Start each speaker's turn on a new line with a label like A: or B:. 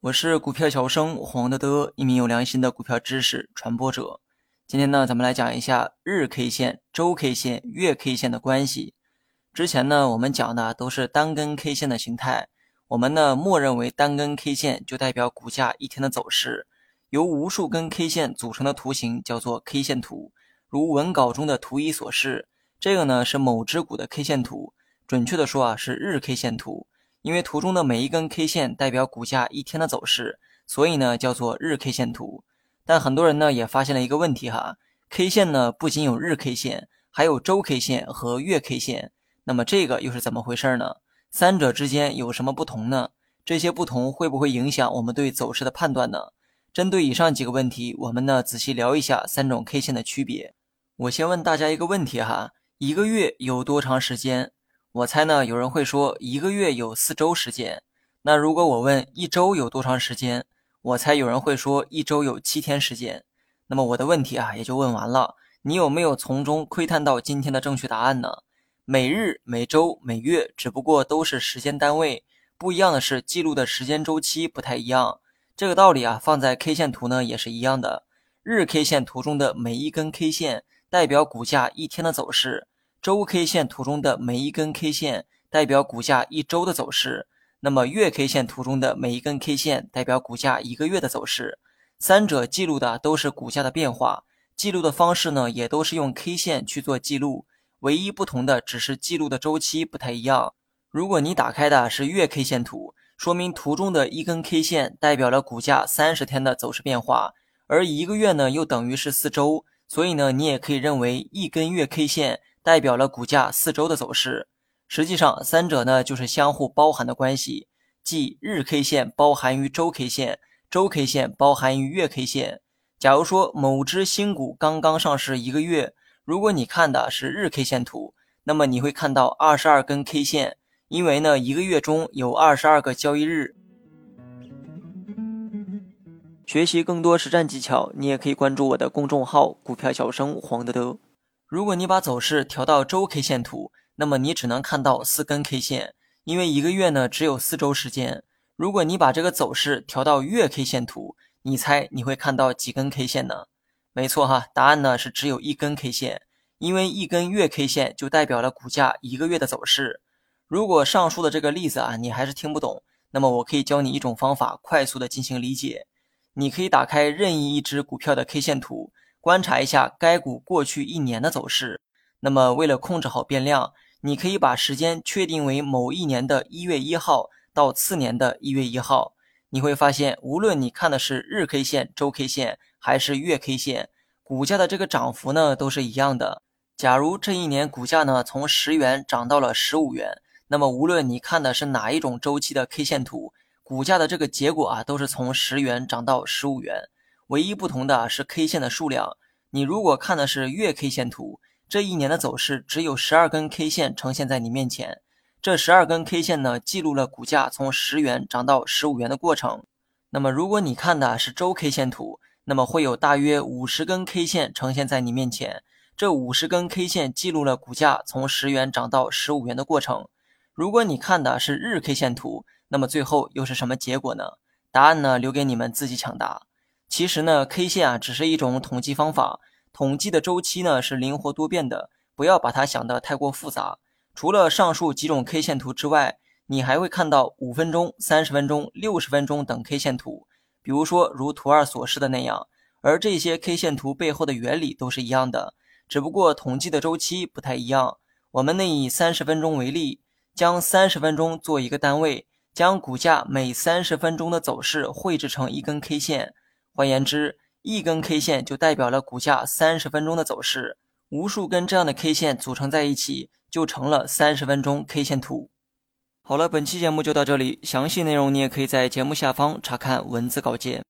A: 我是股票小生黄德德，一名有良心的股票知识传播者。今天呢，咱们来讲一下日 K 线、周 K 线、月 K 线的关系。之前呢，我们讲的都是单根 K 线的形态，我们呢默认为单根 K 线就代表股价一天的走势。由无数根 K 线组成的图形叫做 K 线图，如文稿中的图一所示。这个呢是某只股的 K 线图，准确的说啊是日 K 线图，因为图中的每一根 K 线代表股价一天的走势，所以呢叫做日 K 线图。但很多人呢也发现了一个问题哈，K 线呢不仅有日 K 线，还有周 K 线和月 K 线，那么这个又是怎么回事呢？三者之间有什么不同呢？这些不同会不会影响我们对走势的判断呢？针对以上几个问题，我们呢仔细聊一下三种 K 线的区别。我先问大家一个问题哈。一个月有多长时间？我猜呢，有人会说一个月有四周时间。那如果我问一周有多长时间？我猜有人会说一周有七天时间。那么我的问题啊也就问完了。你有没有从中窥探到今天的正确答案呢？每日、每周、每月只不过都是时间单位，不一样的是记录的时间周期不太一样。这个道理啊放在 K 线图呢也是一样的。日 K 线图中的每一根 K 线代表股价一天的走势。周 K 线图中的每一根 K 线代表股价一周的走势，那么月 K 线图中的每一根 K 线代表股价一个月的走势。三者记录的都是股价的变化，记录的方式呢也都是用 K 线去做记录，唯一不同的只是记录的周期不太一样。如果你打开的是月 K 线图，说明图中的一根 K 线代表了股价三十天的走势变化，而一个月呢又等于是四周，所以呢你也可以认为一根月 K 线。代表了股价四周的走势，实际上三者呢就是相互包含的关系，即日 K 线包含于周 K 线，周 K 线包含于月 K 线。假如说某只新股刚刚上市一个月，如果你看的是日 K 线图，那么你会看到二十二根 K 线，因为呢一个月中有二十二个交易日。学习更多实战技巧，你也可以关注我的公众号“股票小生黄德德”。如果你把走势调到周 K 线图，那么你只能看到四根 K 线，因为一个月呢只有四周时间。如果你把这个走势调到月 K 线图，你猜你会看到几根 K 线呢？没错哈，答案呢是只有一根 K 线，因为一根月 K 线就代表了股价一个月的走势。如果上述的这个例子啊你还是听不懂，那么我可以教你一种方法，快速的进行理解。你可以打开任意一只股票的 K 线图。观察一下该股过去一年的走势。那么，为了控制好变量，你可以把时间确定为某一年的一月一号到次年的一月一号。你会发现，无论你看的是日 K 线、周 K 线还是月 K 线，股价的这个涨幅呢都是一样的。假如这一年股价呢从十元涨到了十五元，那么无论你看的是哪一种周期的 K 线图，股价的这个结果啊都是从十元涨到十五元。唯一不同的是 K 线的数量。你如果看的是月 K 线图，这一年的走势只有十二根 K 线呈现在你面前。这十二根 K 线呢，记录了股价从十元涨到十五元的过程。那么，如果你看的是周 K 线图，那么会有大约五十根 K 线呈现在你面前。这五十根 K 线记录了股价从十元涨到十五元的过程。如果你看的是日 K 线图，那么最后又是什么结果呢？答案呢，留给你们自己抢答。其实呢，K 线啊只是一种统计方法，统计的周期呢是灵活多变的，不要把它想得太过复杂。除了上述几种 K 线图之外，你还会看到五分钟、三十分钟、六十分钟等 K 线图，比如说如图二所示的那样。而这些 K 线图背后的原理都是一样的，只不过统计的周期不太一样。我们呢以三十分钟为例，将三十分钟做一个单位，将股价每三十分钟的走势绘制成一根 K 线。换言之，一根 K 线就代表了股价三十分钟的走势，无数根这样的 K 线组成在一起，就成了三十分钟 K 线图。好了，本期节目就到这里，详细内容你也可以在节目下方查看文字稿件。